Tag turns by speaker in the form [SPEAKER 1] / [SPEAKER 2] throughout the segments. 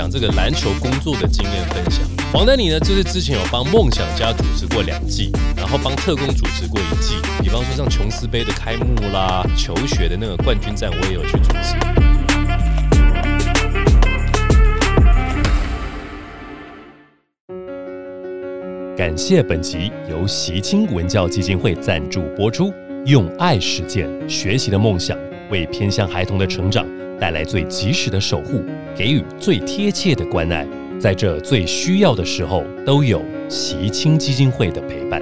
[SPEAKER 1] 讲这个篮球工作的经验分享。黄丹妮呢，就是之前有帮梦想家主持过两季，然后帮特工主持过一季。比方说像琼斯杯的开幕啦，求学的那个冠军战，我也有去主持。感谢本集由习清文教基金会赞助播出，用爱实践学习的梦想，为偏向孩童的成长带来最及时的守护，给予最贴切的关爱，在这最需要的时候，都有习青基金会的陪伴。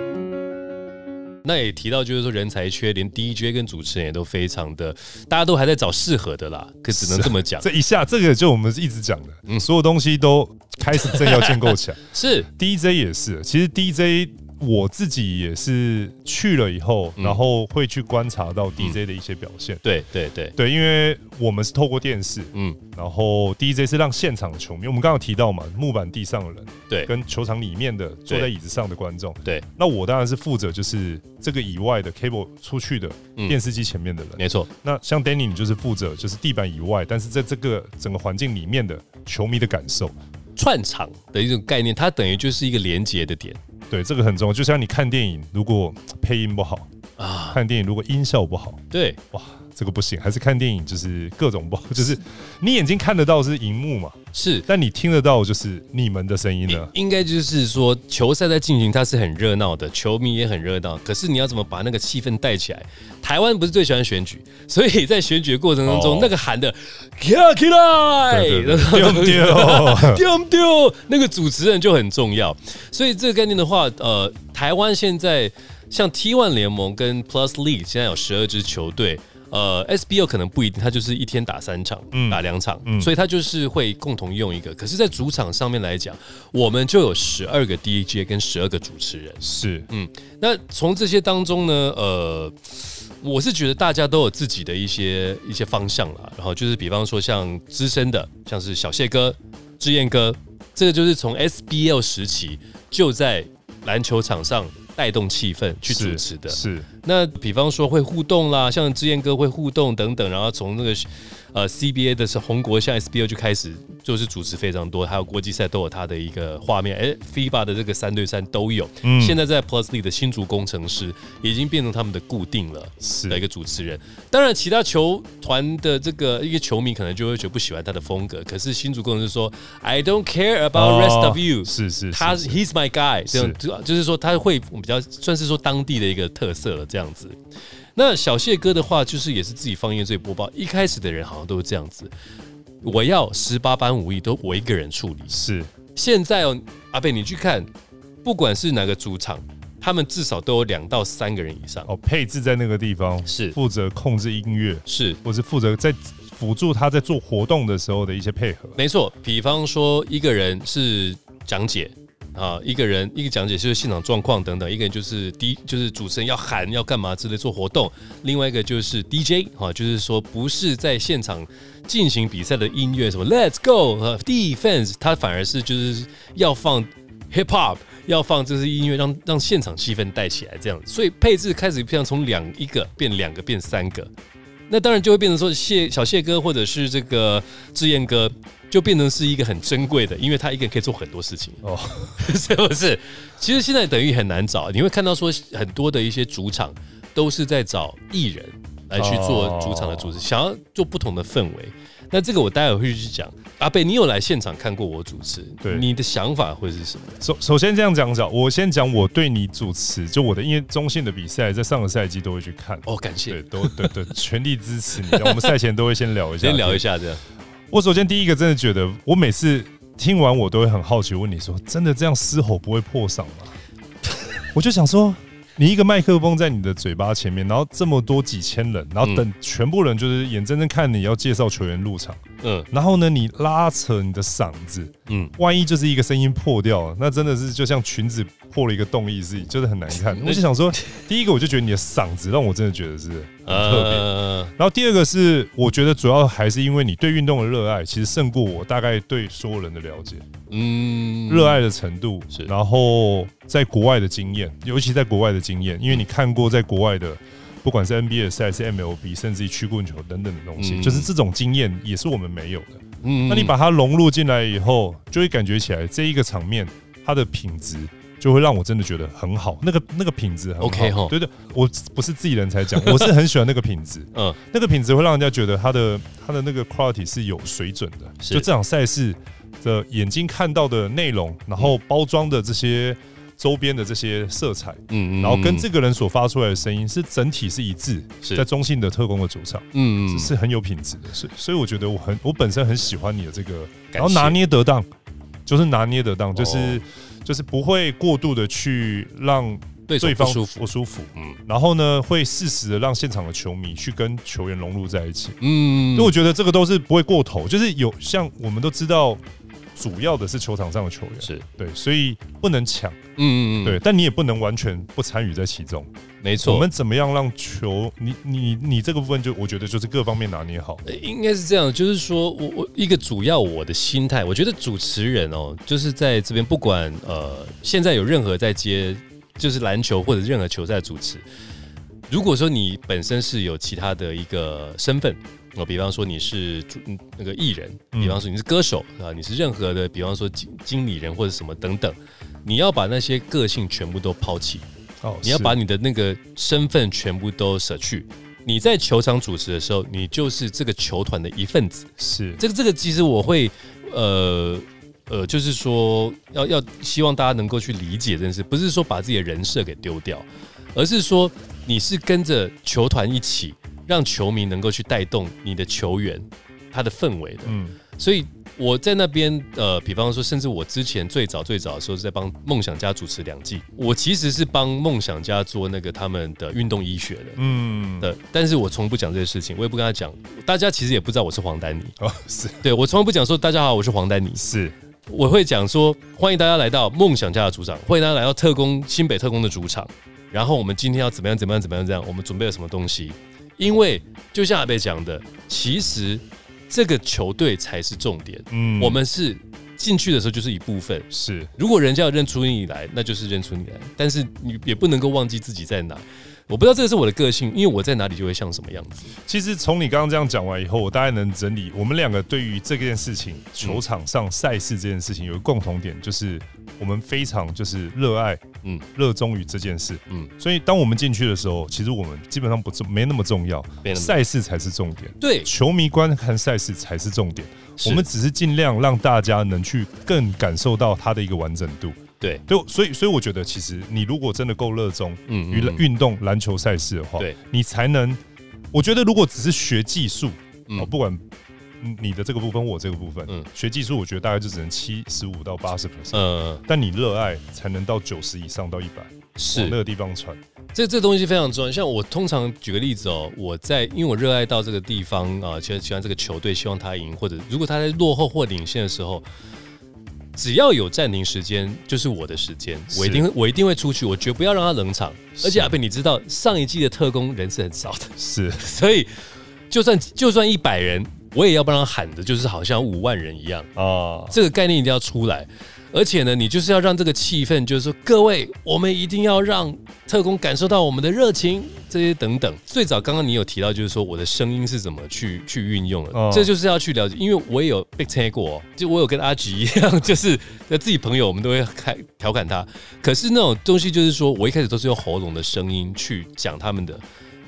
[SPEAKER 1] 那也提到，就是说人才缺，连 DJ 跟主持人也都非常的，大家都还在找适合的啦。可只能这么讲，
[SPEAKER 2] 这一下这个就我们一直讲的，嗯，所有东西都开始正要建构起来。
[SPEAKER 1] 是
[SPEAKER 2] DJ 也是，其实 DJ。我自己也是去了以后，然后会去观察到 DJ 的一些表现。
[SPEAKER 1] 对对对。
[SPEAKER 2] 对，因为我们是透过电视，嗯，然后 DJ 是让现场球迷，我们刚刚提到嘛，木板地上的人，
[SPEAKER 1] 对，
[SPEAKER 2] 跟球场里面的坐在椅子上的观众，
[SPEAKER 1] 对。
[SPEAKER 2] 那我当然是负责就是这个以外的 cable 出去的电视机前面的人，
[SPEAKER 1] 没错。
[SPEAKER 2] 那像 Danny，你就是负责就是地板以外，但是在这个整个环境里面的球迷的感受，
[SPEAKER 1] 串场的一种概念，它等于就是一个连接的点。
[SPEAKER 2] 对，这个很重要。就像你看电影，如果配音不好啊，看电影如果音效不好，
[SPEAKER 1] 对，
[SPEAKER 2] 哇，这个不行。还是看电影就是各种不好，就是你眼睛看得到是荧幕嘛，
[SPEAKER 1] 是，
[SPEAKER 2] 但你听得到就是你们的声音呢。
[SPEAKER 1] 应该就是说，球赛在进行，它是很热闹的，球迷也很热闹。可是你要怎么把那个气氛带起来？台湾不是最喜欢选举，所以在选举的过程当中，那个喊的跳起来，
[SPEAKER 2] 丢丢
[SPEAKER 1] 丢丢，那个主持人就很重要。所以这个概念的话，呃，台湾现在像 T One 联盟跟 Plus League 现在有十二支球队。呃，SBL 可能不一定，他就是一天打三场，打两场，所以他就是会共同用一个。可是，在主场上面来讲，我们就有十二个 DJ 跟十二个主持人。
[SPEAKER 2] 是，
[SPEAKER 1] 嗯，那从这些当中呢，呃，我是觉得大家都有自己的一些一些方向了。然后就是，比方说像资深的，像是小谢哥、志燕哥，这个就是从 SBL 时期就在篮球场上。带动气氛去主持的，
[SPEAKER 2] 是
[SPEAKER 1] 那比方说会互动啦，像志燕哥会互动等等，然后从那个。呃，CBA 的是红国，像 SBO 就开始就是主持非常多，还有国际赛都有他的一个画面。哎，FIBA 的这个三对三都有。嗯，现在在 Plus League 的新竹工程师已经变成他们的固定了的一个主持人。当然，其他球团的这个一个球迷可能就会觉得不喜欢他的风格。可是新竹工程师说，I don't care about rest of you。
[SPEAKER 2] 是是，
[SPEAKER 1] 他 He's my guy。这样就是说他会比较算是说当地的一个特色了，这样子。那小谢哥的话，就是也是自己放音乐、自己播报。一开始的人好像都是这样子，我要十八般武艺都我一个人处理。
[SPEAKER 2] 是，
[SPEAKER 1] 现在哦，阿贝你去看，不管是哪个主场，他们至少都有两到三个人以上
[SPEAKER 2] 哦，配置在那个地方
[SPEAKER 1] 是
[SPEAKER 2] 负责控制音乐，
[SPEAKER 1] 是，
[SPEAKER 2] 或是负责在辅助他在做活动的时候的一些配合。
[SPEAKER 1] 没错，比方说一个人是讲解。啊，一个人一个讲解就是现场状况等等，一个人就是第就是主持人要喊要干嘛之类做活动，另外一个就是 DJ 哈，就是说不是在现场进行比赛的音乐什么 Let's Go 和 Defense，他反而是就是要放 Hip Hop，要放这些音乐让让现场气氛带起来这样，所以配置开始变从两一个变两个变三个，那当然就会变成说谢小谢哥或者是这个志燕哥。就变成是一个很珍贵的，因为他一个人可以做很多事情哦，是不是？其实现在等于很难找，你会看到说很多的一些主场都是在找艺人来去做主场的主持，想要做不同的氛围。那这个我待会会去讲。阿贝，你有来现场看过我主持，
[SPEAKER 2] 对，
[SPEAKER 1] 你的想法会是什么？
[SPEAKER 2] 首首先这样讲讲，我先讲我对你主持，就我的因为中信的比赛，在上个赛季都会去看
[SPEAKER 1] 哦，感谢，
[SPEAKER 2] 对，都对对，全力支持你。我们赛前都会先聊一下，
[SPEAKER 1] 先聊一下这样。
[SPEAKER 2] 我首先第一个真的觉得，我每次听完我都会很好奇，问你说：真的这样嘶吼不会破嗓吗？我就想说。你一个麦克风在你的嘴巴前面，然后这么多几千人，然后等全部人就是眼睁睁看你要介绍球员入场，嗯，然后呢，你拉扯你的嗓子，嗯，万一就是一个声音破掉了，那真的是就像裙子破了一个洞一样，就是很难看。我就想说，第一个我就觉得你的嗓子让我真的觉得是很特别，然后第二个是我觉得主要还是因为你对运动的热爱，其实胜过我大概对所有人的了解，嗯，热爱的程度是，然后在国外的经验，尤其在国外的。经验，因为你看过在国外的，不不管是 NBA 的赛是、MLB，甚至于曲棍球等等的东西，
[SPEAKER 1] 嗯
[SPEAKER 2] 就是这种经验也是我们没有的。
[SPEAKER 1] 嗯
[SPEAKER 2] 那你把它融入进来以后，就会感觉起来这一个场面它的品质。就会让我真的觉得很好，那个那个品质很好。
[SPEAKER 1] OK 吼
[SPEAKER 2] 对对，我不是自己人才讲，我是很喜欢那个品质。
[SPEAKER 1] 嗯。
[SPEAKER 2] 那个品质会让人家觉得它的它的那个 quality 是有水准的。
[SPEAKER 1] 是。
[SPEAKER 2] 就这场赛事的眼睛看到的内容，然后包装的这些周边的这些色彩，
[SPEAKER 1] 嗯
[SPEAKER 2] 然后跟这个人所发出来的声音是整体是一致，
[SPEAKER 1] 是。
[SPEAKER 2] 在中信的特工的主场，
[SPEAKER 1] 嗯
[SPEAKER 2] 嗯。是很有品质的。所以所以我觉得我很我本身很喜欢你的这个，然后拿捏得当，就是拿捏得当，就是、
[SPEAKER 1] 哦。
[SPEAKER 2] 就是不会过度的去让
[SPEAKER 1] 对
[SPEAKER 2] 对方
[SPEAKER 1] 不舒服。
[SPEAKER 2] 不，舒服。
[SPEAKER 1] 嗯。
[SPEAKER 2] 然后呢，会适时的让现场的球迷去跟球员融入在一起。
[SPEAKER 1] 嗯。
[SPEAKER 2] 所以我觉得这个都是不会过头，就是有像我们都知道，主要的是球场上的球员，
[SPEAKER 1] 是
[SPEAKER 2] 对，所以不能抢，
[SPEAKER 1] 嗯嗯嗯
[SPEAKER 2] 对，但你也不能完全不参与在其中。
[SPEAKER 1] 没错，
[SPEAKER 2] 我们怎么样让球，你你你这个部分就我觉得就是各方面拿捏好。
[SPEAKER 1] 呃应该是这样，就是说我我一个主要我的心态，我觉得主持人哦，就是在这边不管呃现在有任何在接就是篮球或者任何球赛主持，如果说你本身是有其他的一个身份。哦，比方说你是那个艺人，
[SPEAKER 2] 嗯
[SPEAKER 1] 比方说你是歌手啊，你是任何的，比方说经经理人或者什么等等，你要把那些个性全部都抛弃，
[SPEAKER 2] 哦，
[SPEAKER 1] 你要把你的那个身份全部都舍去。你在球场主持的时候，你就是这个球团的一份子。
[SPEAKER 2] 是
[SPEAKER 1] 这个这个，其实我会呃呃，就是说要要希望大家能够去理解这件事，不是说把自己的人设给丢掉，而是说你是跟着球团一起，让球迷能够去带动你的球员他的氛围的。
[SPEAKER 2] 嗯
[SPEAKER 1] 所以我在那边，呃，比方说，甚至我之前最早最早的时候是在帮梦想家主持两季，我其实是帮梦想家做那个他们的运动医学的。
[SPEAKER 2] 嗯
[SPEAKER 1] 的，但是我从不讲这些事情，我也不跟他讲，大家其实也不知道我是黄丹妮。
[SPEAKER 2] 哦是
[SPEAKER 1] 对我从来不讲说大家好，我是黄丹妮，
[SPEAKER 2] 是
[SPEAKER 1] 我会讲说欢迎大家来到梦想家的主场，欢迎大家来到特工新北特工的主场，然后我们今天要怎么样怎么样怎么样这样，我们准备了什么东西？因为就像阿贝讲的，其实这个球队才是重点，
[SPEAKER 2] 嗯
[SPEAKER 1] 我们是进去的时候就是一部分。
[SPEAKER 2] 是
[SPEAKER 1] 如果人家要认出你来，那就是认出你来，但是你也不能够忘记自己在哪。我不知道这个是我的个性，因为我在哪里就会像什么样子。
[SPEAKER 2] 其实从你刚刚这样讲完以后，我大概能整理我们两个对于这件事情，球场上赛事这件事情有一个共同点，就是我们非常就是热爱，
[SPEAKER 1] 嗯。
[SPEAKER 2] 嗯，热衷于这件事，
[SPEAKER 1] 嗯。
[SPEAKER 2] 嗯，所以当我们进去的时候，其实我们基本上不重没那么重要。赛事才是重点，
[SPEAKER 1] 对，
[SPEAKER 2] 球迷观看赛事才是重点，我们只是尽量让大家能去更感受到它的一个完整度。
[SPEAKER 1] 对，
[SPEAKER 2] 对，所以所以我觉得，其实你如果真的够热衷
[SPEAKER 1] 嗯
[SPEAKER 2] 娱乐运动篮球赛事的话，
[SPEAKER 1] 对，
[SPEAKER 2] 你才能。我觉得如果只是学技术，
[SPEAKER 1] 嗯
[SPEAKER 2] 哦，不管嗯你的这个部分，我这个部分，
[SPEAKER 1] 嗯
[SPEAKER 2] 嗯，学技术，我觉得大概就只能七十五到八十 percent，
[SPEAKER 1] 呃，
[SPEAKER 2] 但你热爱才能到九十以上到一百，
[SPEAKER 1] 是
[SPEAKER 2] 那个地方传。
[SPEAKER 1] 这这东西非常重要。像我通常举个例子哦，我在因为我热爱到这个地方啊，其实喜欢这个球队，希望他赢，或者如果他在落后或领先的时候，只要有暂停时间，就是我的时间，我一定会我一定会出去，我绝不要让他冷场。而且阿贝，你知道上一季的特工人是很少的，
[SPEAKER 2] 是
[SPEAKER 1] 所以就算就算一百人，我也要帮他喊的，就是好像五万人一样。
[SPEAKER 2] 啊，
[SPEAKER 1] 这个概念一定要出来。而且呢，你就是要让这个气氛，就是说，各位，我们一定要让特工感受到我们的热情，这些等等。最早刚刚你有提到，就是说我的声音是怎么去去运用的，
[SPEAKER 2] 哦
[SPEAKER 1] 这就是要去了解。因为我也有被猜过哦，就我有跟阿吉一样，就是自己朋友，我们都会开调侃他。可是那种东西，就是说我一开始都是用喉咙的声音去讲他们的，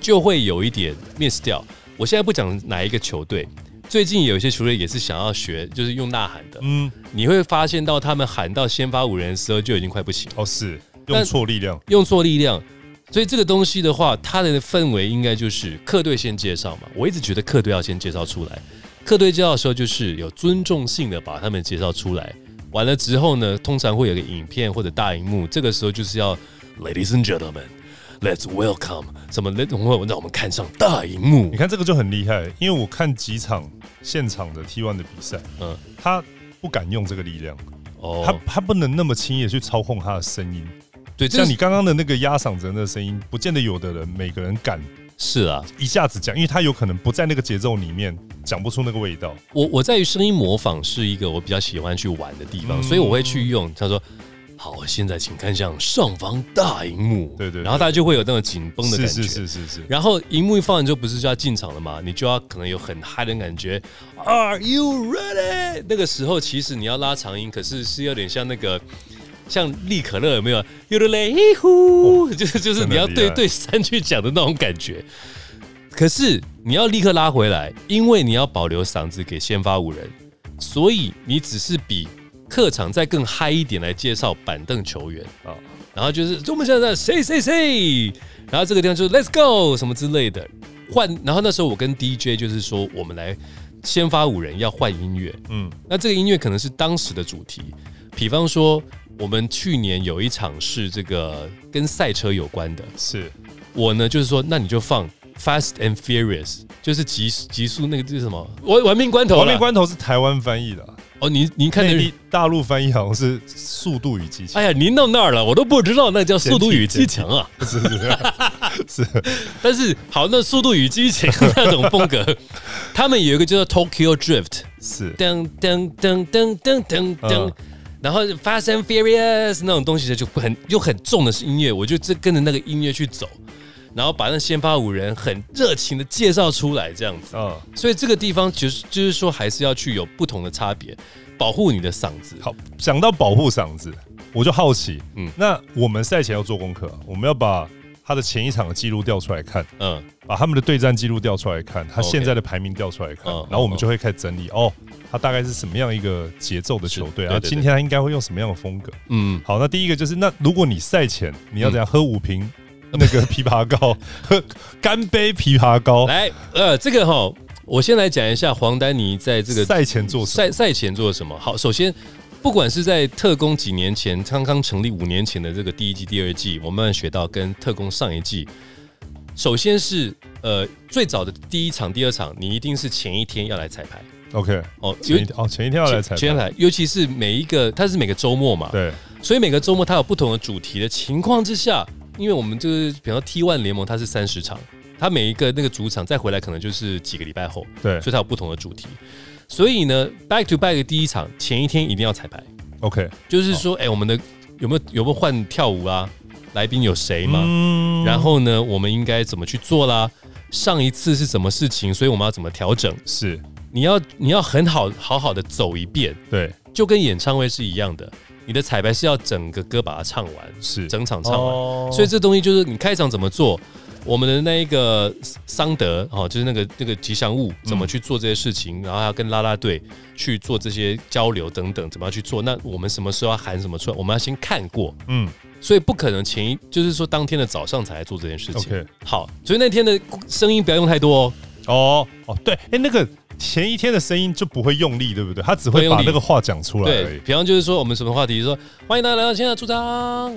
[SPEAKER 1] 就会有一点 miss 掉。我现在不讲哪一个球队，最近有一些球队也是想要学，就是用呐喊的。
[SPEAKER 2] 嗯，
[SPEAKER 1] 你会发现到他们喊到先发五人的时候就已经快不行，
[SPEAKER 2] 哦是用错力量，
[SPEAKER 1] 用错力量。所以这个东西的话，它的氛围应该就是客队先介绍嘛。我一直觉得客队要先介绍出来，客队介绍的时候就是有尊重性的把他们介绍出来。完了之后呢，通常会有个影片或者大荧幕，这个时候就是要 Ladies and gentlemen。Let's welcome 什么？让我让我们看上大荧幕
[SPEAKER 2] 你。看这个就很厉害，因为我看几场现场的 T1 的比赛，
[SPEAKER 1] 嗯
[SPEAKER 2] 嗯，他不敢用这个力量，
[SPEAKER 1] 哦
[SPEAKER 2] 他他不能那么轻易的去操控他的声音。
[SPEAKER 1] 对，这
[SPEAKER 2] 像你刚刚的那个压嗓子的那个声音，不见得有的人每个人敢
[SPEAKER 1] 是啊，
[SPEAKER 2] 一下子讲，因为他有可能不在那个节奏里面讲不出那个味道。
[SPEAKER 1] 我我在于声音模仿是一个我比较喜欢去玩的地方，
[SPEAKER 2] 嗯
[SPEAKER 1] 所以我会去用。他说好，现在请看向上方大荧幕。
[SPEAKER 2] 对对对
[SPEAKER 1] 然后大家就会有那种紧绷的感觉。
[SPEAKER 2] 是是是是是，
[SPEAKER 1] 然后荧幕一放完之后，不是就要进场了吗？你就要可能有很嗨的感觉。Are you ready？那个时候其实你要拉长音，可是是有点像那个。像利可乐有没有？有的嘞呼，就是就是你要对对三句讲的那种感觉。可是你要立刻拉回来，因为你要保留嗓子给先发五人，所以你只是比客场再更嗨一点来介绍板凳球员。啊。
[SPEAKER 2] 啊。
[SPEAKER 1] 然后就是我们现在谁谁谁，然后这个地方就是 Let's go 什么之类的。换。然后那时候我跟 DJ 就是说，我们来先发五人要换音乐，
[SPEAKER 2] 嗯，
[SPEAKER 1] 那这个音乐可能是当时的主题，比方说我们去年有一场是这个跟赛车有关的，
[SPEAKER 2] 是。
[SPEAKER 1] 我呢就是说，那你就放 Fast and Furious，就是极极速那个这是什么？玩玩命关头啦，
[SPEAKER 2] 亡命关头是台湾翻译的啊，
[SPEAKER 1] 哦，你你看的
[SPEAKER 2] 内地大陆翻译好像是《速度与激情。
[SPEAKER 1] 哎呀，您到那儿了，我都不知道那叫《速度与激情》啊。》，
[SPEAKER 2] 是是是，
[SPEAKER 1] 但是好，那《速度与激情 》那种风格，他们有一个叫做 Tokyo Drift，
[SPEAKER 2] 是。
[SPEAKER 1] 噔噔噔噔噔噔噔。
[SPEAKER 2] 嗯，
[SPEAKER 1] 然后 Fast and Furious 那种东西就很又很重的是音乐，我就这跟着那个音乐去走，然后把那先发五人很热情的介绍出来，这样子。
[SPEAKER 2] 嗯，
[SPEAKER 1] 所以这个地方就是就是说，还是要去有不同的差别，保护你的嗓子。
[SPEAKER 2] 好，想到保护嗓子，我就好奇，
[SPEAKER 1] 嗯
[SPEAKER 2] 嗯，那我们赛前要做功课啊，我们要把他的前一场的记录调出来看，
[SPEAKER 1] 嗯，
[SPEAKER 2] 把他们的对战记录调出来看，他现在的排名调出来看
[SPEAKER 1] 嗯，
[SPEAKER 2] 然后我们就会开始整理哦，他大概是什么样一个节奏的球队，然后今天他应该会用什么样的风格。
[SPEAKER 1] 嗯，
[SPEAKER 2] 好，那第一个就是，那如果你赛前你要怎样喝五瓶 那个枇杷膏，喝 干杯枇杷膏，
[SPEAKER 1] 来，呃，这个哈，我先来讲一下黄丹妮在这个
[SPEAKER 2] 赛前做？
[SPEAKER 1] 赛赛前做了什么？好，首先，不管是在特工几年前，刚刚成立五年前的这个第一季、第二季，我慢慢学到跟特工上一季，首先是呃最早的第一场、第二场，你一定是前一天要来彩排。
[SPEAKER 2] OK，
[SPEAKER 1] 哦，
[SPEAKER 2] 前一天哦，前一天要来彩排，
[SPEAKER 1] 前前来，尤其是每一个它是每个周末嘛，
[SPEAKER 2] 对，
[SPEAKER 1] 所以每个周末它有不同的主题的情况之下，因为我们就是比方说 T One 联盟它是三十场，它每一个那个主场再回来可能就是几个礼拜后，
[SPEAKER 2] 对
[SPEAKER 1] 所以它有不同的主题。所以呢，back to back 的第一场前一天一定要彩排
[SPEAKER 2] ，，OK，
[SPEAKER 1] 就是说，哎、我们的有没有有没有换跳舞啊？来宾有谁吗？
[SPEAKER 2] 嗯
[SPEAKER 1] 然后呢，我们应该怎么去做啦？上一次是什么事情？所以我们要怎么调整？
[SPEAKER 2] 是
[SPEAKER 1] 你要你要很好好好的走一遍，
[SPEAKER 2] 对，
[SPEAKER 1] 就跟演唱会是一样的。你的彩排是要整个歌把它唱完，
[SPEAKER 2] 是
[SPEAKER 1] 整场唱完。
[SPEAKER 2] 哦
[SPEAKER 1] 所以这东西就是你开场怎么做，我们的那一个桑德哦，就是那个那个吉祥物怎么去做这些事情，然后要跟啦啦队去做这些交流等等，怎么样去做？那我们什么时候要喊什么出来？我们要先看过，
[SPEAKER 2] 嗯
[SPEAKER 1] 所以不可能前一就是说当天的早上才来做这件事情。
[SPEAKER 2] ，OK，
[SPEAKER 1] 好，所以那天的声音不要用太多哦。
[SPEAKER 2] 哦哦，对，哎，那个前一天的声音就不会用力，对不对？他只会把那个话讲出来
[SPEAKER 1] 对
[SPEAKER 2] 已。
[SPEAKER 1] 比方就是说我们什么话题，说欢迎大家来到现在主场，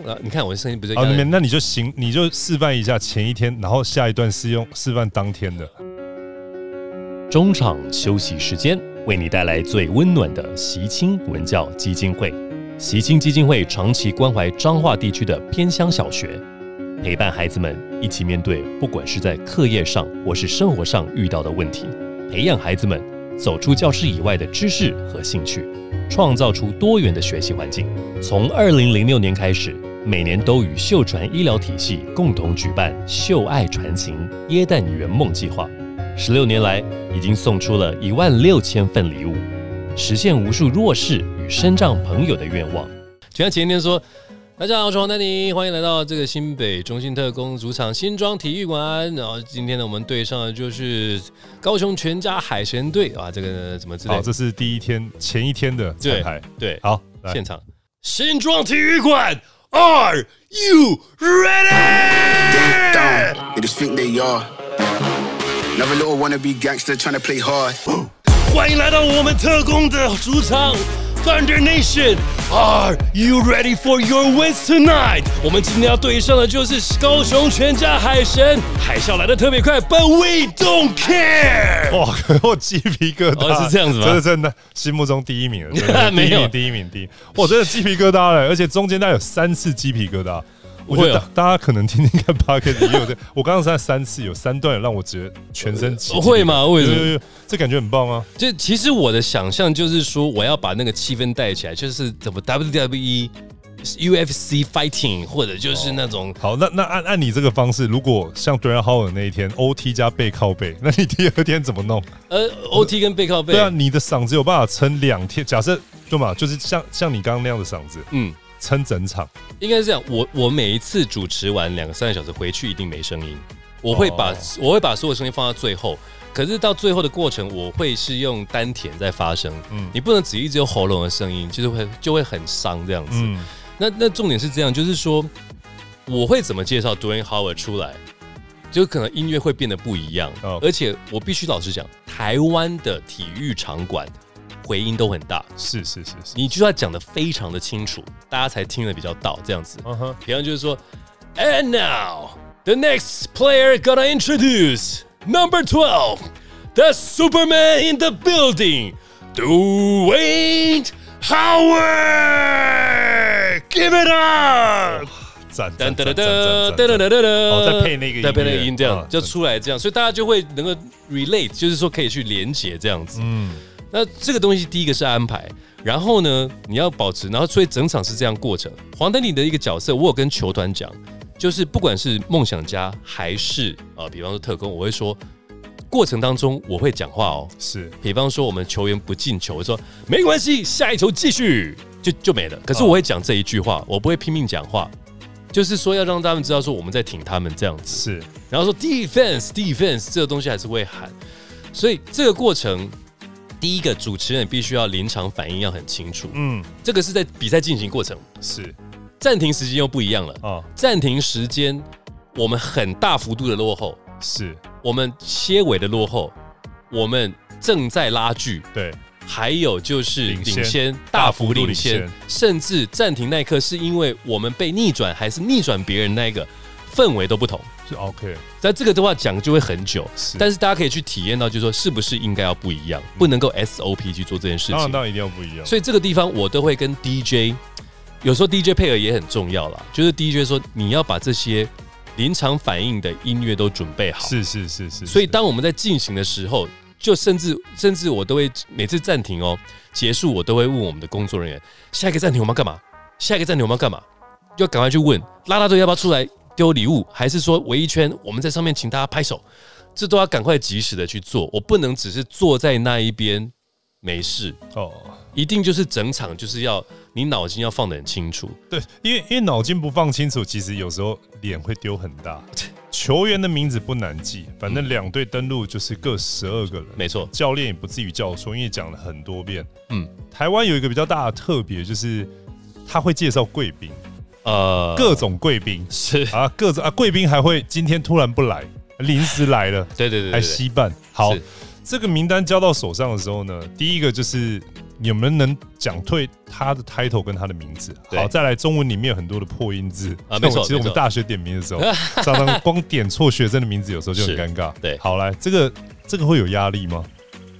[SPEAKER 1] 啊，你看我的声音不是
[SPEAKER 2] 哦，那边那你就行，你就示范一下前一天，然后下一段是用示范当天的。
[SPEAKER 1] 中场休息时间，为你带来最温暖的习青文教基金会。习青基金会长期关怀彰化地区的偏乡小学，陪伴孩子们一起面对不管是在课业上或是生活上遇到的问题，培养孩子们走出教室以外的知识和兴趣，创造出多元的学习环境。从二零零六年开始，每年都与秀传医疗体系共同举办“秀爱传情耶诞圆梦计划”。十六年来，已经送出了一万六千份礼物，实现无数弱势与身障朋友的愿望。就像前天说，大家好，我是黄丹妮，欢迎来到这个新北中信特工主场新庄体育馆。然后今天呢，我们对上的就是高雄全家海神队啊，这个呢怎么之类
[SPEAKER 2] 好，
[SPEAKER 1] 的？
[SPEAKER 2] 这是第一天前一天的彩排。
[SPEAKER 1] 对，
[SPEAKER 2] 好，来
[SPEAKER 1] 现场新庄体育馆，Are you
[SPEAKER 3] ready？down. They just think they are. Another little wannabe gangster trying to play hard.
[SPEAKER 1] 欢迎来到我们特工的主场 Thunder Nation。Are you ready for your wins tonight？我们今天要对上的就是高雄全家海神，海啸来的特别快，But we don't care。
[SPEAKER 2] 哇，我鸡皮疙瘩，
[SPEAKER 1] 哦是这样子吗
[SPEAKER 2] 真的真的，心目中第一名了，真的
[SPEAKER 1] 没有
[SPEAKER 2] 第一名，第一名，第一，我真的鸡皮疙瘩了，而且中间大概有三次鸡皮疙瘩。我觉得
[SPEAKER 1] 会啊
[SPEAKER 2] 大大家可能听听看 p o d c a s 也有这，我刚刚才三次，有三段有让我觉得全身起
[SPEAKER 1] 会吗为什么
[SPEAKER 2] 这感觉很棒啊！
[SPEAKER 1] 就其实我的想象就是说，我要把那个气氛带起来，就是怎么 WWE UFC fighting，或者就是那种
[SPEAKER 2] 好，那那按按你这个方式，如果像 d r a n Howard 那一天 OT 加背靠背，那你第二天怎么弄？
[SPEAKER 1] 呃 OT 跟背靠背
[SPEAKER 2] 对，啊，你的嗓子有办法撑两天？假设对嘛，就是像像你刚刚那样的嗓子，
[SPEAKER 1] 嗯，
[SPEAKER 2] 撑整场。
[SPEAKER 1] 应该是这样。我我每一次主持完两个三个小时回去一定没声音，我会把、
[SPEAKER 2] 哦
[SPEAKER 1] 我会把所有声音放到最后。可是到最后的过程，我会是用丹田在发声，嗯
[SPEAKER 2] 嗯，
[SPEAKER 1] 你不能只一直有喉咙的声音，就是会就会很伤这样子。
[SPEAKER 2] 嗯，
[SPEAKER 1] 那那重点是这样，就是说我会怎么介绍 Dwayne Howard 出来，就可能音乐会变得不一样，
[SPEAKER 2] 哦
[SPEAKER 1] 而且我必须老实讲，台湾的体育场馆回音都很大，
[SPEAKER 2] 是是是是，
[SPEAKER 1] 你就要讲的非常的清楚，大家才听得比较到这样子。
[SPEAKER 2] 嗯哼，
[SPEAKER 1] 比方就是说，And now the next player gonna introduce number twelve, the Superman in the building, Dwayne Howard. Give it up.
[SPEAKER 2] 赞
[SPEAKER 1] 噔噔噔噔噔。噔噔噔，
[SPEAKER 2] 哦再配那个音乐
[SPEAKER 1] 再配那个音，这样
[SPEAKER 2] 啊
[SPEAKER 1] 就出来这样，所以大家就会能够 relate，就是说可以去连接这样子。
[SPEAKER 2] 嗯，
[SPEAKER 1] 那这个东西第一个是安排，然后呢，你要保持，然后所以整场是这样过程。黄丹妮的一个角色，我有跟球团讲，就是不管是梦想家还是呃，比方说特工，我会说过程当中我会讲话哦。
[SPEAKER 2] 是
[SPEAKER 1] 比方说我们球员不进球，我说没关系，下一球继续，就就没了。可是我会讲这一句话，我不会拼命讲话，就是说要让他们知道说我们在挺他们这样子。
[SPEAKER 2] 是，
[SPEAKER 1] 然后说 defense defense 这个东西还是会喊，所以这个过程，第一个主持人必须要临场反应要很清楚，
[SPEAKER 2] 嗯，
[SPEAKER 1] 这个是在比赛进行过程，
[SPEAKER 2] 是。
[SPEAKER 1] 暂停时间又不一样了，
[SPEAKER 2] 啊，
[SPEAKER 1] 暂停时间我们很大幅度的落后，
[SPEAKER 2] 是。
[SPEAKER 1] 我们些尾的落后，我们正在拉锯，
[SPEAKER 2] 对，
[SPEAKER 1] 还有就是
[SPEAKER 2] 领先
[SPEAKER 1] 大幅领先，甚至暂停那一刻是因为我们被逆转还是逆转别人那一个氛围都不同。
[SPEAKER 2] 是 OK，
[SPEAKER 1] 但这个的话讲就会很久，
[SPEAKER 2] 是
[SPEAKER 1] 但是大家可以去体验到，就是说是不是应该要不一样，不能够 SOP 去做这件事情。
[SPEAKER 2] 当然当然一定要不一样，
[SPEAKER 1] 所以这个地方我都会跟 DJ，有时候 DJ 配合也很重要啦，就是 DJ 说你要把这些临场反应的音乐都准备好。
[SPEAKER 2] 是是是是，
[SPEAKER 1] 所以当我们在进行的时候，就甚至甚至我都会每次暂停哦，结束我都会问我们的工作人员，下一个暂停我们要干嘛？下一个暂停我们要干嘛？就赶快去问拉拉队要不要出来丢礼物，还是说围一圈我们在上面请大家拍手？这都要赶快及时的去做，我不能只是坐在那一边没事，
[SPEAKER 2] 哦，
[SPEAKER 1] 一定就是整场就是要你脑筋要放得很清楚。
[SPEAKER 2] 对，因为因为脑筋不放清楚，其实有时候脸会丢很大。球员的名字不难记，反正两队登陆就是各十二个人，
[SPEAKER 1] 没错，
[SPEAKER 2] 教练也不至于叫错，因为讲了很多遍。
[SPEAKER 1] 嗯，
[SPEAKER 2] 台湾有一个比较大的特别，就是他会介绍贵宾，
[SPEAKER 1] 呃，
[SPEAKER 2] 各种贵宾
[SPEAKER 1] 是，
[SPEAKER 2] 啊，各种啊，贵宾还会今天突然不来，临时来了，
[SPEAKER 1] 对对对对
[SPEAKER 2] 还
[SPEAKER 1] 对，
[SPEAKER 2] 稀办。好，这个名单交到手上的时候呢，第一个就是你们能讲退他的 title 跟他的名字。好，再来中文里面有很多的破音字
[SPEAKER 1] 啊没错没错
[SPEAKER 2] 我其实我们大学点名的时候，常常光点错学生的名字，有时候就很尴尬。
[SPEAKER 1] 对
[SPEAKER 2] 好来，这个这个会有压力吗？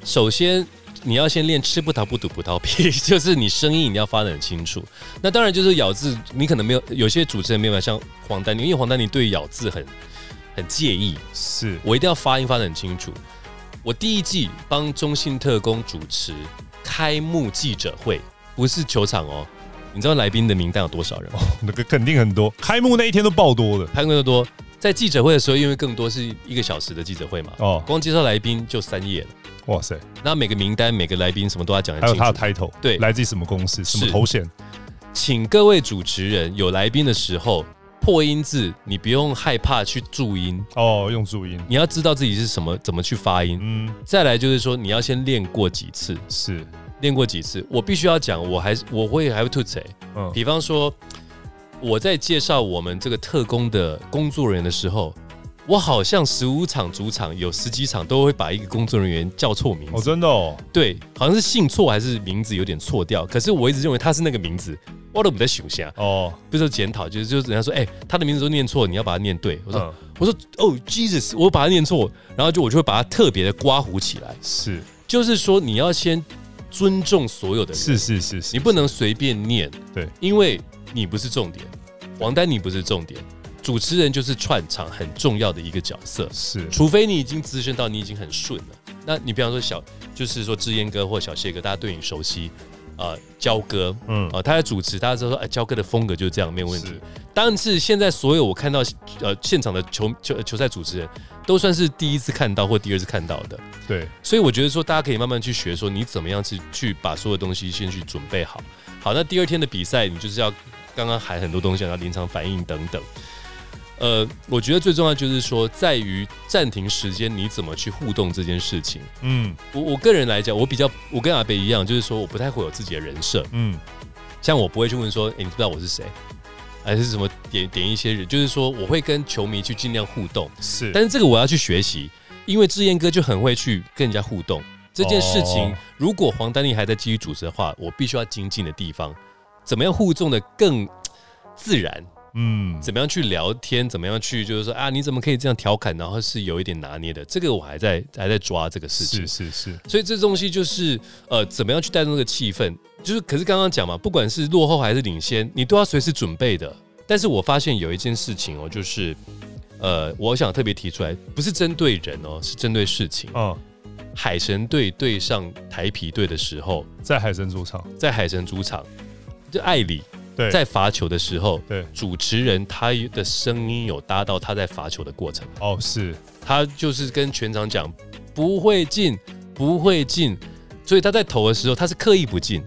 [SPEAKER 1] 首先，你要先练吃葡萄不吐葡萄皮，就是你声音你要发的很清楚。那当然就是咬字，你可能没有有些主持人没有像黄丹妮，因为黄丹妮对咬字很很介意，
[SPEAKER 2] 是
[SPEAKER 1] 我一定要发音发的很清楚。我第一季帮中信特工主持开幕记者会，不是球场哦。你知道来宾的名单有多少人吗？
[SPEAKER 2] 那个肯定很多，开幕那一天都爆多的
[SPEAKER 1] 开幕的多，在记者会的时候，因为更多是一个小时的记者会嘛，
[SPEAKER 2] 哦。
[SPEAKER 1] 光介绍来宾就三页了。
[SPEAKER 2] 哇塞，
[SPEAKER 1] 那每个名单、每个来宾什么都要讲得
[SPEAKER 2] 还有。他的 title，
[SPEAKER 1] 对。
[SPEAKER 2] 来自于什么公司，什么头衔，
[SPEAKER 1] 请各位主持人有来宾的时候，破音字你不用害怕去注音，
[SPEAKER 2] 哦，用注音，
[SPEAKER 1] 你要知道自己是什么，怎么去发音。
[SPEAKER 2] 嗯，
[SPEAKER 1] 再来就是说，你要先练过几次，
[SPEAKER 2] 是，
[SPEAKER 1] 练过几次。我必须要讲，我还是我会还会吐槽。
[SPEAKER 2] 嗯，
[SPEAKER 1] 比方说，我在介绍我们这个特工的工作人员的时候，我好像十五场主场有十几场都会把一个工作人员叫错名字。
[SPEAKER 2] 哦，真的哦，
[SPEAKER 1] 对，好像是姓错还是名字有点错掉。可是我一直认为他是那个名字，我都不在想下。
[SPEAKER 2] 哦，
[SPEAKER 1] 不是说检讨，就是就是人家说，哎、他的名字都念错，你要把它念对。我说，
[SPEAKER 2] 嗯，
[SPEAKER 1] 我说，哦，Jesus，我把它念错，然后就我就会把它特别的刮胡起来，
[SPEAKER 2] 是。
[SPEAKER 1] 就是说你要先尊重所有的人，
[SPEAKER 2] 是是是是，
[SPEAKER 1] 你不能随便念，
[SPEAKER 2] 对，
[SPEAKER 1] 因为你不是重点，王丹妮不是重点，主持人就是串场很重要的一个角色，
[SPEAKER 2] 是。
[SPEAKER 1] 除非你已经资深到你已经很顺了，那你比方说小，就是说志燕哥或小谢哥，大家对你熟悉，呃焦哥，
[SPEAKER 2] 嗯。
[SPEAKER 1] 啊、他在主持，大家都说哎焦哥的风格就是这样，没有问题。
[SPEAKER 2] 是。
[SPEAKER 1] 但是现在所有我看到呃现场的球球球赛主持人，都算是第一次看到或第二次看到的，
[SPEAKER 2] 对，
[SPEAKER 1] 所以我觉得说大家可以慢慢去学，说你怎么样去去把所有东西先去准备好。好，那第二天的比赛，你就是要刚刚喊很多东西，然后临场反应等等。呃，我觉得最重要就是说，在于暂停时间你怎么去互动这件事情。
[SPEAKER 2] 嗯。
[SPEAKER 1] 我我个人来讲，我比较我跟阿北一样，就是说我不太会有自己的人设，
[SPEAKER 2] 嗯，
[SPEAKER 1] 像我不会去问说，哎、你知不知道我是谁，还是什么点点一些人，就是说我会跟球迷去尽量互动，
[SPEAKER 2] 是，
[SPEAKER 1] 但是这个我要去学习，因为志燕哥就很会去跟人家互动。这件事情，
[SPEAKER 2] 哦。
[SPEAKER 1] 如果黄丹妮还在继续主持的话，我必须要精进的地方，怎么样互动的更自然，
[SPEAKER 2] 嗯，
[SPEAKER 1] 怎么样去聊天，怎么样去就是说啊，你怎么可以这样调侃，然后是有一点拿捏的，这个我还在还在抓这个事情
[SPEAKER 2] 是。是是，
[SPEAKER 1] 所以这东西就是呃，怎么样去带动这个气氛？就是，可是刚刚讲嘛，不管是落后还是领先，你都要随时准备的。但是我发现有一件事情哦，就是呃，我想特别提出来，不是针对人哦，是针对事情。
[SPEAKER 2] 嗯，
[SPEAKER 1] 海神队对上台皮队的时候，
[SPEAKER 2] 在海神主场，
[SPEAKER 1] 在海神主场，就艾里
[SPEAKER 2] 对，
[SPEAKER 1] 在罚球的时候，
[SPEAKER 2] 对，
[SPEAKER 1] 主持人他的声音有搭到他在罚球的过程，
[SPEAKER 2] 哦是，
[SPEAKER 1] 他就是跟全场讲不会进，不会进，所以他在投的时候他是刻意不进。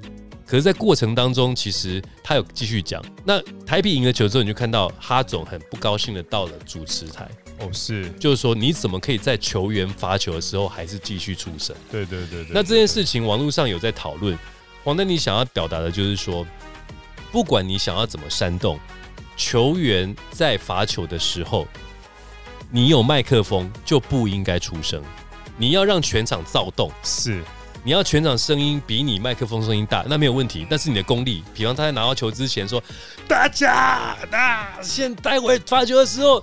[SPEAKER 1] 可是，在过程当中，其实他有继续讲。那台皮赢了球之后，你就看到哈总很不高兴的到了主持台，
[SPEAKER 2] 哦是，
[SPEAKER 1] 就是说你怎么可以在球员罚球的时候还是继续出声？
[SPEAKER 2] 对对对对，
[SPEAKER 1] 那这件事情网络上有在讨论，黄丹妮想要表达的就是说，不管你想要怎么煽动，球员在罚球的时候，你有麦克风就不应该出声，你要让全场躁动，
[SPEAKER 2] 是，
[SPEAKER 1] 你要全场声音比你麦克风声音大，那没有问题，但是你的功力。比方他在拿到球之前说：“大家，那现待会罚球的时候，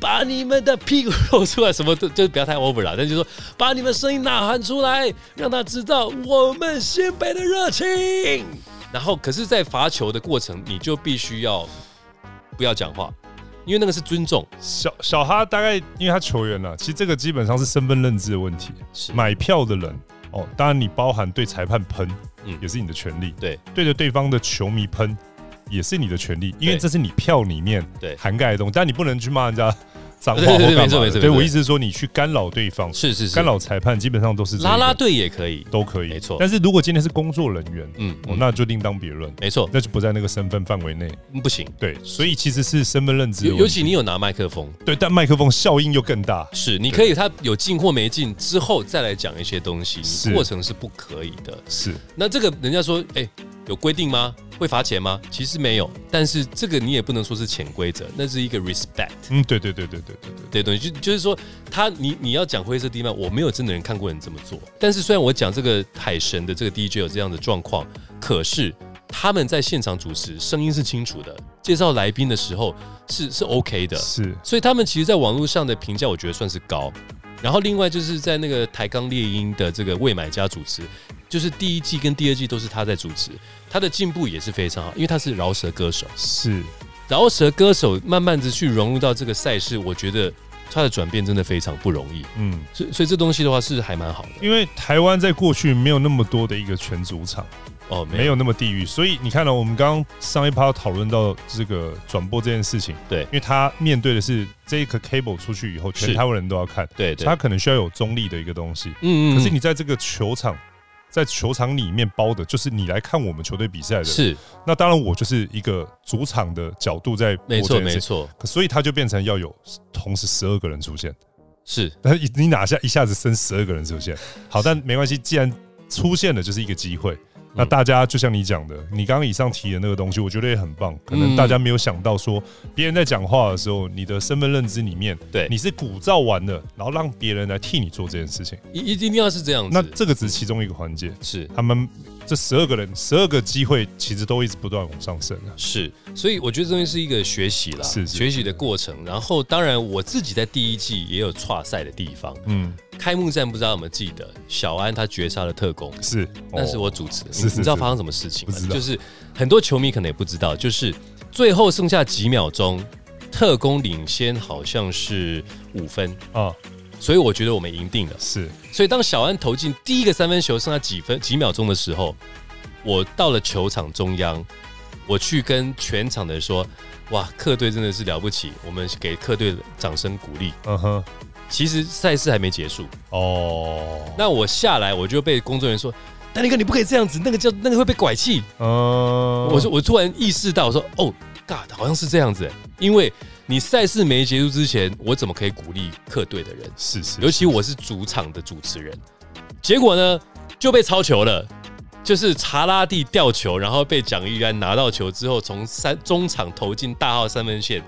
[SPEAKER 1] 把你们的屁股露出来，什么都 就是不要太 over 了，但就是说把你们声音呐喊出来，让他知道我们新北的热情。”然后，可是，在罚球的过程，你就必须要不要讲话，因为那个是尊重。
[SPEAKER 2] 小小哈大概因为他球员了，其实这个基本上是身份认知的问题。
[SPEAKER 1] 是
[SPEAKER 2] 买票的人哦，当然你包含对裁判喷，
[SPEAKER 1] 嗯
[SPEAKER 2] 也是你的权利；
[SPEAKER 1] 对
[SPEAKER 2] 对着对方的球迷喷，也是你的权利，因为这是你票里面
[SPEAKER 1] 对
[SPEAKER 2] 涵盖的东西。但你不能去骂人家脏话
[SPEAKER 1] 对对对
[SPEAKER 2] 或干嘛的。对
[SPEAKER 1] 没错没错没错。
[SPEAKER 2] 我意思是说，你去干扰对方，
[SPEAKER 1] 是是是，
[SPEAKER 2] 干扰裁判，基本上都是这个。
[SPEAKER 1] 啦啦队也可以，
[SPEAKER 2] 都可以，
[SPEAKER 1] 没错。
[SPEAKER 2] 但是如果今天是工作人员，
[SPEAKER 1] 嗯，
[SPEAKER 2] 那就另当别论，
[SPEAKER 1] 没错，
[SPEAKER 2] 那就不在那个身份范围内。
[SPEAKER 1] 不行。
[SPEAKER 2] 对，所以其实是身份认知
[SPEAKER 1] 尤尤其你有拿麦克风，
[SPEAKER 2] 对，但麦克风效应又更大。
[SPEAKER 1] 是你可以他有进或没进之后再来讲一些东西，过程是不可以的。
[SPEAKER 2] 是，
[SPEAKER 1] 那这个人家说，哎、有规定吗？会罚钱吗？其实没有，但是这个你也不能说是潜规则，那是一个 respect
[SPEAKER 2] 嗯，对对对对对对对，
[SPEAKER 1] 的东西。就就是说，他你你要讲灰色地带，我没有真的人看过人这么做。但是虽然我讲这个海神的这个 DJ 有这样的状况，可是他们在现场主持，声音是清楚的，介绍来宾的时候是是 OK 的。
[SPEAKER 2] 是
[SPEAKER 1] 所以他们其实，在网络上的评价，我觉得算是高。然后另外就是在那个台钢猎鹰的这个未买家主持，就是第一季跟第二季都是他在主持，他的进步也是非常好，因为他是饶舌歌手，
[SPEAKER 2] 是，
[SPEAKER 1] 饶舌歌手慢慢的去融入到这个赛事，我觉得他的转变真的非常不容易。
[SPEAKER 2] 嗯，
[SPEAKER 1] 所以所以这东西的话是还蛮好的。
[SPEAKER 2] 因为台湾在过去没有那么多的一个全主场，
[SPEAKER 1] 哦，
[SPEAKER 2] 没有。那么地域，所以你看到我们刚刚上一趴讨论到这个转播这件事情，
[SPEAKER 1] 对。
[SPEAKER 2] 因为他面对的是这一颗 cable 出去以后，全
[SPEAKER 1] 是。
[SPEAKER 2] 台湾人都要看，
[SPEAKER 1] 对对，
[SPEAKER 2] 他可能需要有中立的一个东西。
[SPEAKER 1] 嗯。
[SPEAKER 2] 可是你在这个球场，在球场里面包的就是你来看我们球队比赛的，
[SPEAKER 1] 是。
[SPEAKER 2] 那当然我就是一个主场的角度在播
[SPEAKER 1] 没错没错。
[SPEAKER 2] 可所以他就变成要有同时十二个人出现，
[SPEAKER 1] 是。
[SPEAKER 2] 但是你哪下一下子升十二个人出现？好，但没关系，既然出现了就是一个机会。那大家就像你讲的，你刚刚以上提的那个东西，我觉得也很棒。可能
[SPEAKER 1] 嗯
[SPEAKER 2] 大家没有想到说，别人在讲话的时候，你的身份认知里面，
[SPEAKER 1] 对
[SPEAKER 2] 你是鼓噪完了，然后让别人来替你做这件事情。
[SPEAKER 1] 一一定要是这样子，
[SPEAKER 2] 那这个只是其中一个环节。
[SPEAKER 1] 是
[SPEAKER 2] 他们这十二个人，十二个机会其实都一直不断往上升的。
[SPEAKER 1] 是，所以我觉得这东西是一个学习啦，
[SPEAKER 2] 是是
[SPEAKER 1] 学习的过程。然后，当然我自己在第一季也有跨赛的地方。
[SPEAKER 2] 嗯，
[SPEAKER 1] 开幕战不知道有没有记得，小安他绝杀了特工，
[SPEAKER 2] 是，
[SPEAKER 1] 那是
[SPEAKER 2] 哦
[SPEAKER 1] 我主持的。你
[SPEAKER 2] 是是是
[SPEAKER 1] 你知道发生什么事情吗？就是很多球迷可能也不知道，就是最后剩下几秒钟，特工领先好像是五分，
[SPEAKER 2] 啊，
[SPEAKER 1] 所以我觉得我们赢定了。
[SPEAKER 2] 是。
[SPEAKER 1] 所以当小安投进第一个三分球，剩下几分几秒钟的时候，我到了球场中央，我去跟全场的人说：“哇，客队真的是了不起，我们给客队掌声鼓励。
[SPEAKER 2] 嗯哼，”
[SPEAKER 1] 其实赛事还没结束，
[SPEAKER 2] 哦，
[SPEAKER 1] 那我下来我就被工作人员说：“丹尼哥，你不可以这样子，那个叫那个会被拐气。”
[SPEAKER 2] 嗯，
[SPEAKER 1] 我说我突然意识到，我说哦，God，好像是这样子，因为你赛事没结束之前，我怎么可以鼓励客队的人？
[SPEAKER 2] 是是，
[SPEAKER 1] 尤其我是主场的主持人，结果呢就被抄球了，就是查拉蒂吊球，然后被蒋玉安拿到球之后，从三中场投进大号三分线，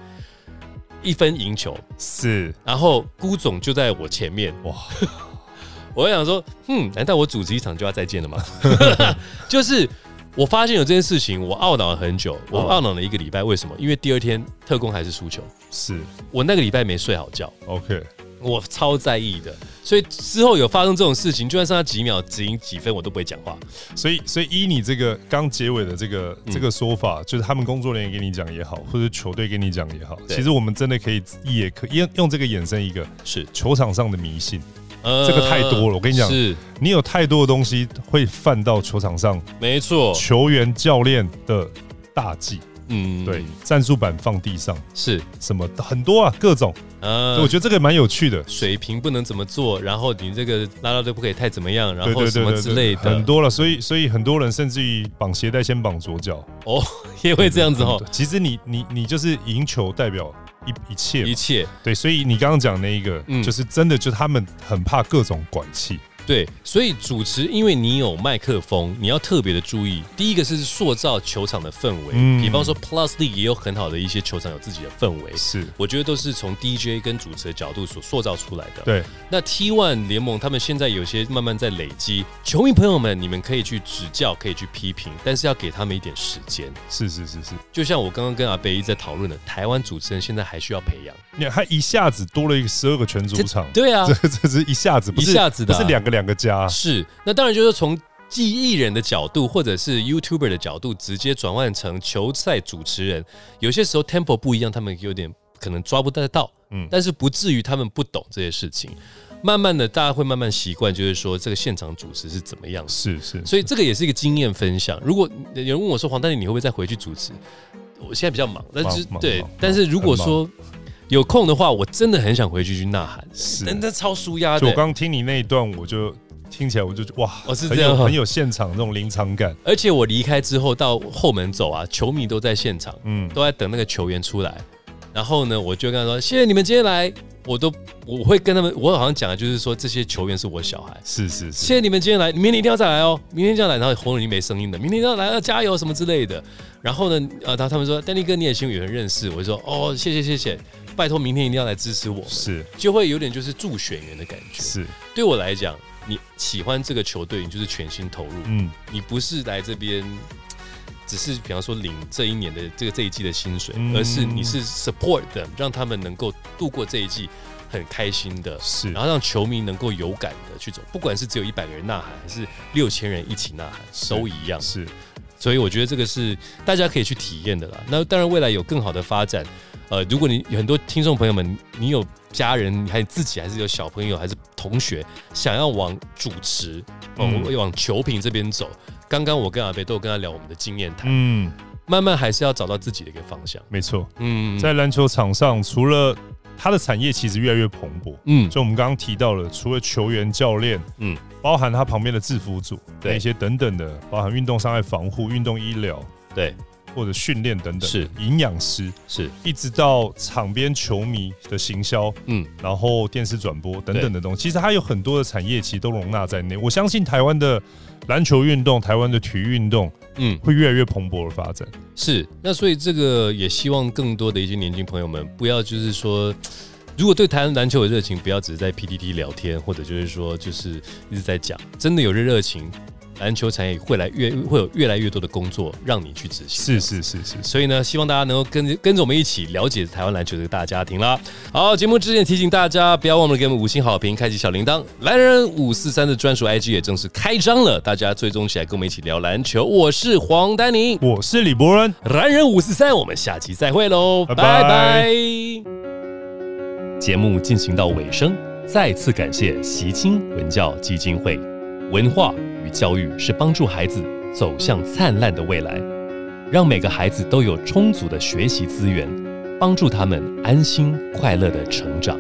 [SPEAKER 1] 一分赢球，
[SPEAKER 2] 是。
[SPEAKER 1] 然后辜总就在我前面，
[SPEAKER 2] 哇，
[SPEAKER 1] 我就想说，嗯，难道我主持一场就要再见了吗？就是我发现有这件事情，我懊恼了很久，我
[SPEAKER 2] 哦
[SPEAKER 1] 懊恼了一个礼拜。为什么？因为第二天特工还是输球，
[SPEAKER 2] 是。
[SPEAKER 1] 我那个礼拜没睡好觉
[SPEAKER 2] ，OK，
[SPEAKER 1] 我超在意的。所以之后有发生这种事情，就算剩下几秒，只赢几分，我都不会讲话。
[SPEAKER 2] 所以所以依你这个刚结尾的这个
[SPEAKER 1] 嗯
[SPEAKER 2] 这个说法，就是他们工作人员跟你讲也好，或者球队跟你讲也好，其实我们真的可以也可用用这个衍生一个
[SPEAKER 1] 是，
[SPEAKER 2] 球场上的迷信。
[SPEAKER 1] 呃
[SPEAKER 2] 这个太多了我跟你讲
[SPEAKER 1] 是
[SPEAKER 2] 你有太多的东西会犯到球场上
[SPEAKER 1] 没错，
[SPEAKER 2] 球员教练的大忌，
[SPEAKER 1] 嗯。
[SPEAKER 2] 对，战术板放地上，
[SPEAKER 1] 是，
[SPEAKER 2] 什么很多啊，各种，
[SPEAKER 1] 呃
[SPEAKER 2] 我觉得这个蛮有趣的。
[SPEAKER 1] 水平不能怎么做，然后你这个拉拉队不可以太怎么样，然后什么之类的，
[SPEAKER 2] 很多了，所以所以很多人甚至于绑鞋带先绑左脚，
[SPEAKER 1] 哦，也会这样子哦，
[SPEAKER 2] 其实你你你就是赢球代表一一切。
[SPEAKER 1] 一切。
[SPEAKER 2] 对，所以你刚刚讲那一个，
[SPEAKER 1] 嗯。
[SPEAKER 2] 就是真的，就他们很怕各种拐气，
[SPEAKER 1] 对，所以主持，因为你有麦克风，你要特别的注意。第一个是塑造球场的氛围，
[SPEAKER 2] 嗯
[SPEAKER 1] 比方说 Plus League 也有很好的一些球场有自己的氛围，
[SPEAKER 2] 是
[SPEAKER 1] 我觉得都是从 DJ 跟主持的角度所塑造出来的。
[SPEAKER 2] 对，
[SPEAKER 1] 那 T One 联盟他们现在有些慢慢在累积，球迷朋友们，你们可以去指教，可以去批评，但是要给他们一点时间。
[SPEAKER 2] 是是是是，
[SPEAKER 1] 就像我刚刚跟阿贝一直在讨论的，台湾主持人现在还需要培养。
[SPEAKER 2] 你看他一下子多了一个十二个全主场，
[SPEAKER 1] 对啊
[SPEAKER 2] 这，这是一下子，不是
[SPEAKER 1] 一下子的啊
[SPEAKER 2] 不是两个两个家，
[SPEAKER 1] 是，那当然就是从记艺人的角度，或者是 YouTuber 的角度，直接转换成球赛主持人。有些时候 tempo 不一样，他们有点可能抓不得到，嗯
[SPEAKER 2] 嗯，
[SPEAKER 1] 但是不至于他们不懂这些事情。慢慢的，大家会慢慢习惯，就是说这个现场主持是怎么样。
[SPEAKER 2] 是是，
[SPEAKER 1] 所以这个也是一个经验分享。如果有人问我说黄丹妮，你会不会再回去主持？我现在比较忙，但是对，但是如果说有空的话，我真的很想回去去呐喊，
[SPEAKER 2] 是
[SPEAKER 1] 真的超舒压的。
[SPEAKER 2] 就我刚听你那一段，我就听起来我就哇，我
[SPEAKER 1] 哦是这样
[SPEAKER 2] 很有现场那种临场感，
[SPEAKER 1] 而且我离开之后到后门走啊，球迷都在现场，
[SPEAKER 2] 嗯，
[SPEAKER 1] 都在等那个球员出来。然后呢，我就跟他说：“谢谢你们今天来。”我都我会跟他们，我好像讲的就是说，这些球员是我小孩。
[SPEAKER 2] 是是是，
[SPEAKER 1] 谢谢你们今天来，明天一定要再来哦，明天一定要来。然后喉咙已经没声音了，明天一定要来，要加油什么之类的。然后呢，呃，然后他们说：“丹尼哥，你也希望有人认识。”我就说：“哦，谢谢谢谢，拜托明天一定要来支持我们。”
[SPEAKER 2] 是
[SPEAKER 1] 就会有点就是助选员的感觉。
[SPEAKER 2] 是，
[SPEAKER 1] 对我来讲，你喜欢这个球队，你就是全心投入。
[SPEAKER 2] 嗯，
[SPEAKER 1] 你不是来这边只是比方说领这一年的这个这一季的薪水，
[SPEAKER 2] 嗯
[SPEAKER 1] 而是你是 support them，让他们能够度过这一季很开心的，
[SPEAKER 2] 是
[SPEAKER 1] 然后让球迷能够有感的去走，不管是只有一百个人呐喊，还是六千人一起呐喊，都一样。
[SPEAKER 2] 是
[SPEAKER 1] 所以我觉得这个是大家可以去体验的啦。那当然，未来有更好的发展。呃，如果你有很多听众朋友们，你有家人，还有自己，还是有小朋友，还是同学，想要往主持，哦，
[SPEAKER 2] 嗯。
[SPEAKER 1] 往球评这边走，刚刚我跟阿贝都有跟他聊我们的经验谈，
[SPEAKER 2] 嗯，
[SPEAKER 1] 慢慢还是要找到自己的一个方向。
[SPEAKER 2] 没错，
[SPEAKER 1] 嗯，
[SPEAKER 2] 在篮球场上，除了它的产业其实越来越蓬勃，
[SPEAKER 1] 嗯。
[SPEAKER 2] 就我们刚刚提到了，除了球员、教练，
[SPEAKER 1] 嗯。
[SPEAKER 2] 嗯，包含他旁边的制服组，
[SPEAKER 1] 对。
[SPEAKER 2] 一些等等的，包含运动伤害防护、运动医疗
[SPEAKER 1] 对，
[SPEAKER 2] 或者训练等等，
[SPEAKER 1] 是
[SPEAKER 2] 营养师，
[SPEAKER 1] 是，
[SPEAKER 2] 一直到场边球迷的行销，
[SPEAKER 1] 嗯
[SPEAKER 2] 然后电视转播等等的东西，其实它有很多的产业其实都容纳在内。我相信台湾的篮球运动、台湾的体育运动
[SPEAKER 1] 嗯，
[SPEAKER 2] 会越来越蓬勃的发展。
[SPEAKER 1] 是。那所以这个也希望更多的一些年轻朋友们，不要就是说。如果对台湾篮球有热情，不要只是在 PTT 聊天，或者就是说就是一直在讲，真的有热热情，篮球产业会来越会有越来越多的工作让你去执行。
[SPEAKER 2] 是是是是是，
[SPEAKER 1] 所以呢，希望大家能够跟跟着我们一起了解台湾篮球这个大家庭啦。好，节目之前提醒大家，不要忘了给我们五星好评，开启小铃铛。蓝人五四三的专属 IG 也正式开张了，大家追踪起来，跟我们一起聊篮球。我是黄丹宁，
[SPEAKER 2] 我是李博恩，
[SPEAKER 1] 蓝人五四三，我们下期再会喽，
[SPEAKER 2] 拜
[SPEAKER 1] 拜
[SPEAKER 2] 拜
[SPEAKER 1] 拜。节目进行到尾声，再次感谢习青文教基金会。文化与教育是帮助孩子走向灿烂的未来，让每个孩子都有充足的学习资源，帮助他们安心快乐的成长。